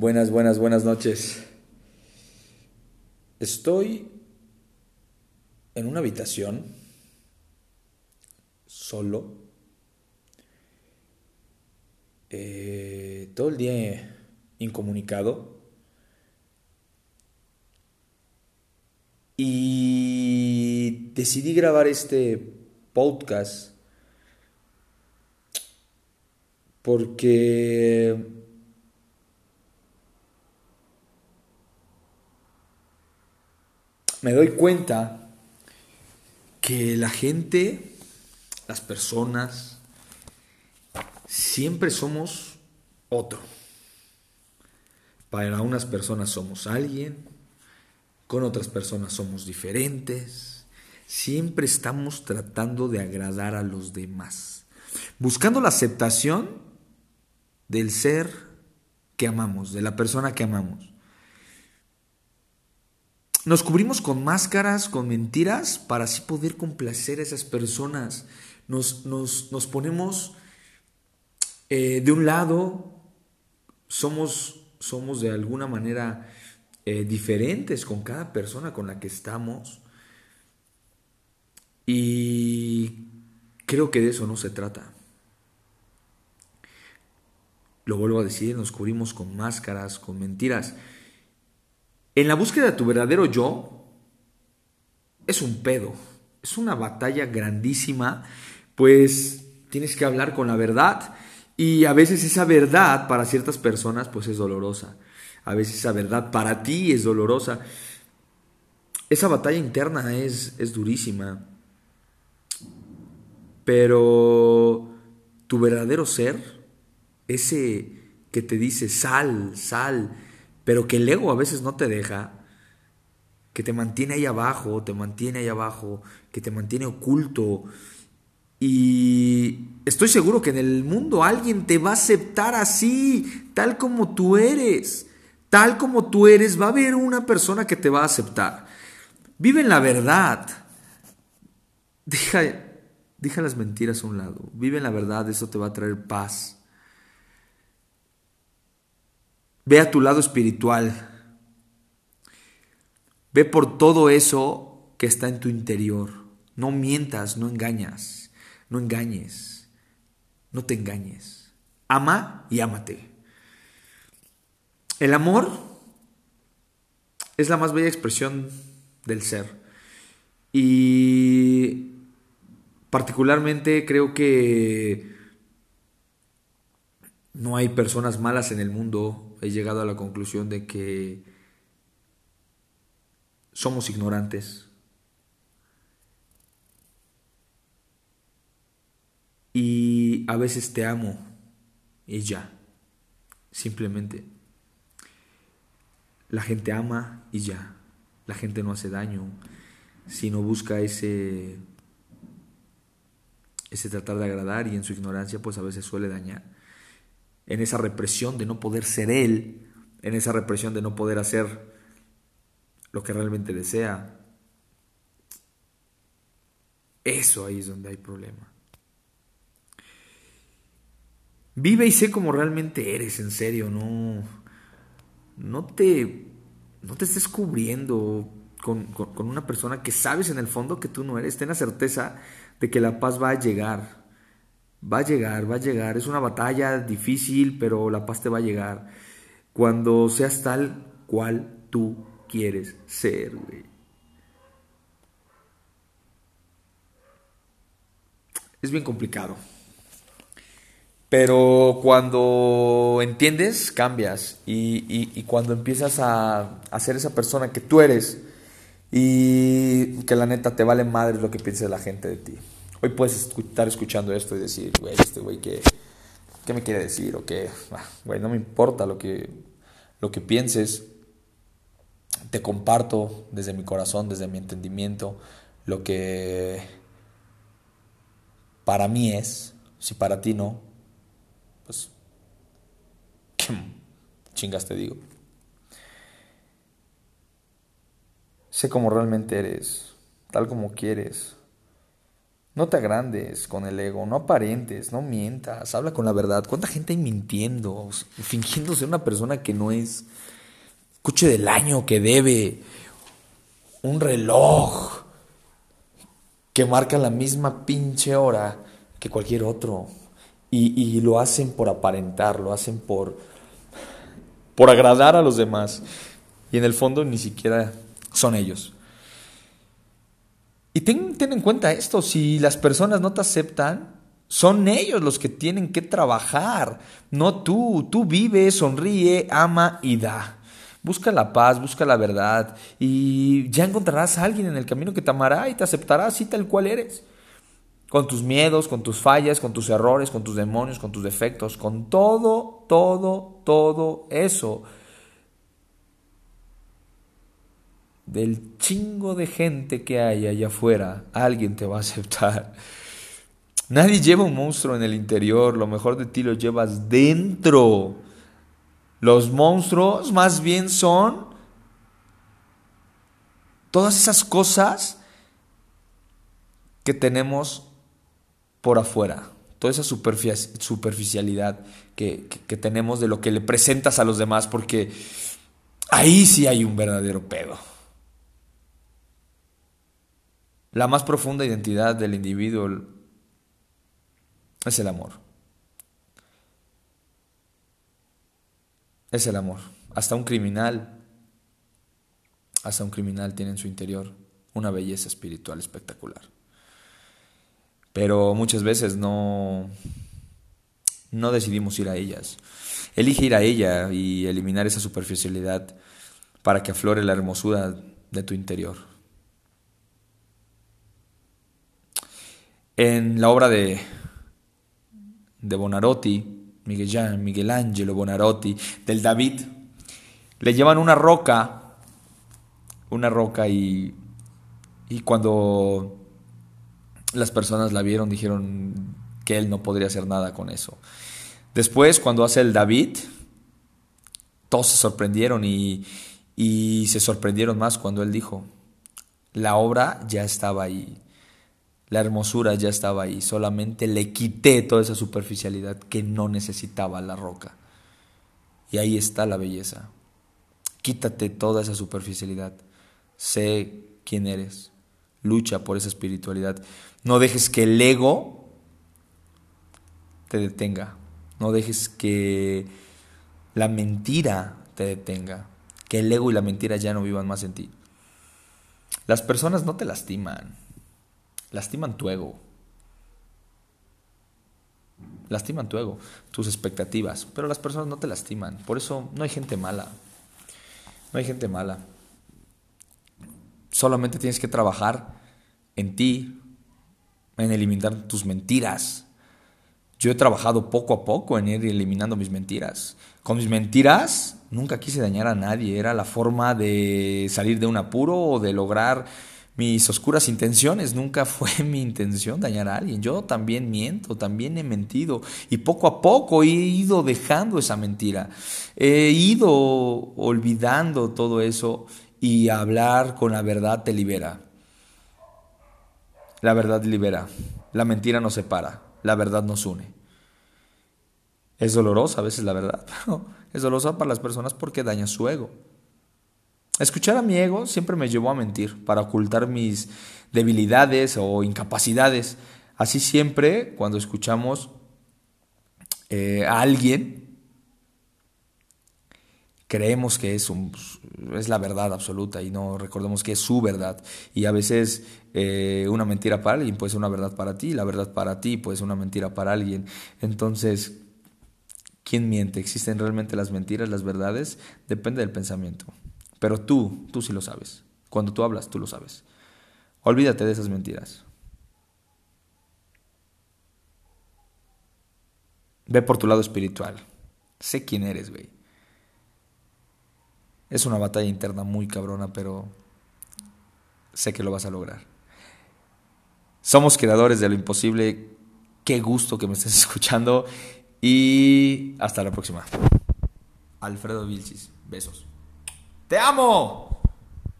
Buenas, buenas, buenas noches. Estoy en una habitación, solo, eh, todo el día incomunicado. Y decidí grabar este podcast porque me doy cuenta que la gente, las personas, siempre somos otro. Para unas personas somos alguien, con otras personas somos diferentes. Siempre estamos tratando de agradar a los demás, buscando la aceptación del ser que amamos, de la persona que amamos. Nos cubrimos con máscaras, con mentiras, para así poder complacer a esas personas. Nos, nos, ponemos eh, de un lado, somos, somos de alguna manera eh, diferentes con cada persona con la que estamos. Y creo que de eso no se trata. Lo vuelvo a decir, nos cubrimos con máscaras, con mentiras. En la búsqueda de tu verdadero yo es un pedo, es una batalla grandísima, pues tienes que hablar con la verdad y a veces esa verdad para ciertas personas pues es dolorosa, a veces esa verdad para ti es dolorosa. Esa batalla interna es, es durísima, pero tu verdadero ser, ese que te dice sal, sal, pero que el ego a veces no te deja, que te mantiene ahí abajo, te mantiene ahí abajo, que te mantiene oculto. Y estoy seguro que en el mundo alguien te va a aceptar así, tal como tú eres. Tal como tú eres, va a haber una persona que te va a aceptar. Vive en la verdad. Deja, deja las mentiras a un lado. Vive en la verdad, eso te va a traer paz. Ve a tu lado espiritual. Ve por todo eso que está en tu interior. No mientas, no engañas, no engañes, no te engañes. Ama y ámate. El amor es la más bella expresión del ser. Y particularmente creo que no hay personas malas en el mundo he llegado a la conclusión de que somos ignorantes. Y a veces te amo y ya, simplemente. La gente ama y ya. La gente no hace daño, sino busca ese ese tratar de agradar y en su ignorancia pues a veces suele dañar en esa represión de no poder ser Él, en esa represión de no poder hacer lo que realmente desea. Eso ahí es donde hay problema. Vive y sé como realmente eres, en serio, no, no te, no te estés cubriendo con, con una persona que sabes en el fondo que tú no eres. Ten la certeza de que la paz va a llegar. Va a llegar, va a llegar. Es una batalla difícil, pero la paz te va a llegar. Cuando seas tal cual tú quieres ser, Es bien complicado. Pero cuando entiendes, cambias. Y, cuando empiezas a, a, ser esa persona que tú eres y que la neta te vale madre lo que piense la gente de ti. Hoy puedes estar escuchando esto y decir, güey, este güey, ¿qué, ¿qué me quiere decir? O qué, ah, güey, no me importa lo que, lo que pienses. Te comparto desde mi corazón, desde mi entendimiento, lo que para mí es. Si para ti no, pues, ¿qué chingas te digo? Sé cómo realmente eres, tal como quieres No te agrandes con el ego, no aparentes, no mientas, habla con la verdad. ¿Cuánta gente hay mintiendo, fingiendo ser una persona que no es? Coche del año que debe, un reloj que marca la misma pinche hora que cualquier otro. Y, y lo hacen por aparentar, lo hacen por, por agradar a los demás. Y en el fondo ni siquiera son ellos. Y ten, ten, en cuenta esto, si las personas no te aceptan, son ellos los que tienen que trabajar, no tú. Tú vive, sonríe, ama y da. Busca la paz, busca la verdad y ya encontrarás a alguien en el camino que te amará y te aceptará así tal cual eres. Con tus miedos, con tus fallas, con tus errores, con tus demonios, con tus defectos, con todo, todo, todo eso. Del chingo de gente que hay allá afuera, alguien te va a aceptar. Nadie lleva un monstruo en el interior, lo mejor de ti lo llevas dentro. Los monstruos más bien son todas esas cosas que tenemos por afuera, toda esa superficialidad que, que, tenemos de lo que le presentas a los demás, porque ahí sí hay un verdadero pedo. La más profunda identidad del individuo es el amor. es el amor. Hasta un criminal, hasta un criminal tiene en su interior una belleza espiritual espectacular. Pero muchas veces no, no decidimos ir a ellas. Elige ir a ella y eliminar esa superficialidad para que aflore la hermosura de tu interior. En la obra de, de Bonarotti, Miguel, Miguel Angelo Bonarotti, del David, le llevan una roca, una roca y, y cuando las personas la vieron dijeron que él no podría hacer nada con eso. Después, cuando hace el David, todos se sorprendieron y, y se sorprendieron más cuando él dijo, la obra ya estaba ahí. La hermosura ya estaba ahí, solamente le quité toda esa superficialidad que no necesitaba la roca. Y ahí está la belleza. Quítate toda esa superficialidad. Sé quién eres. Lucha por esa espiritualidad. No dejes que el ego te detenga. No dejes que la mentira te detenga. Que el ego y la mentira ya no vivan más en ti. Las personas no te lastiman lastiman tu ego. Lastiman tu ego, tus expectativas, pero las personas no te lastiman. Por eso no hay gente mala. No hay gente mala. Solamente tienes que trabajar en ti, en eliminar tus mentiras. Yo he trabajado poco a poco en ir eliminando mis mentiras. Con mis mentiras nunca quise dañar a nadie. Era la forma de salir de un apuro o de lograr mis oscuras intenciones. Nunca fue mi intención dañar a alguien. Yo también miento, también he mentido. Y poco a poco he ido dejando esa mentira. He ido olvidando todo eso y hablar con la verdad te libera. La verdad libera. La mentira nos separa. La verdad nos une. Es dolorosa a veces la verdad. es dolorosa para las personas porque daña su ego. Escuchar a mi ego siempre me llevó a mentir, para ocultar mis debilidades o incapacidades. Así siempre, cuando escuchamos eh, a alguien, creemos que es, un, la verdad absoluta y no recordemos que es su verdad. Y a veces eh, una mentira para alguien puede ser una verdad para ti, la verdad para ti puede ser una mentira para alguien. Entonces, ¿quién miente? ¿Existen realmente las mentiras, las verdades? Depende del pensamiento. Pero tú, tú sí lo sabes. Cuando tú hablas, tú lo sabes. Olvídate de esas mentiras. Ve por tu lado espiritual. Sé quién eres, güey. Es una batalla interna muy cabrona, pero sé que lo vas a lograr. Somos creadores de lo imposible. Qué gusto que me estés escuchando. Y hasta la próxima. Alfredo Vilchis. Besos. ¡Te amo!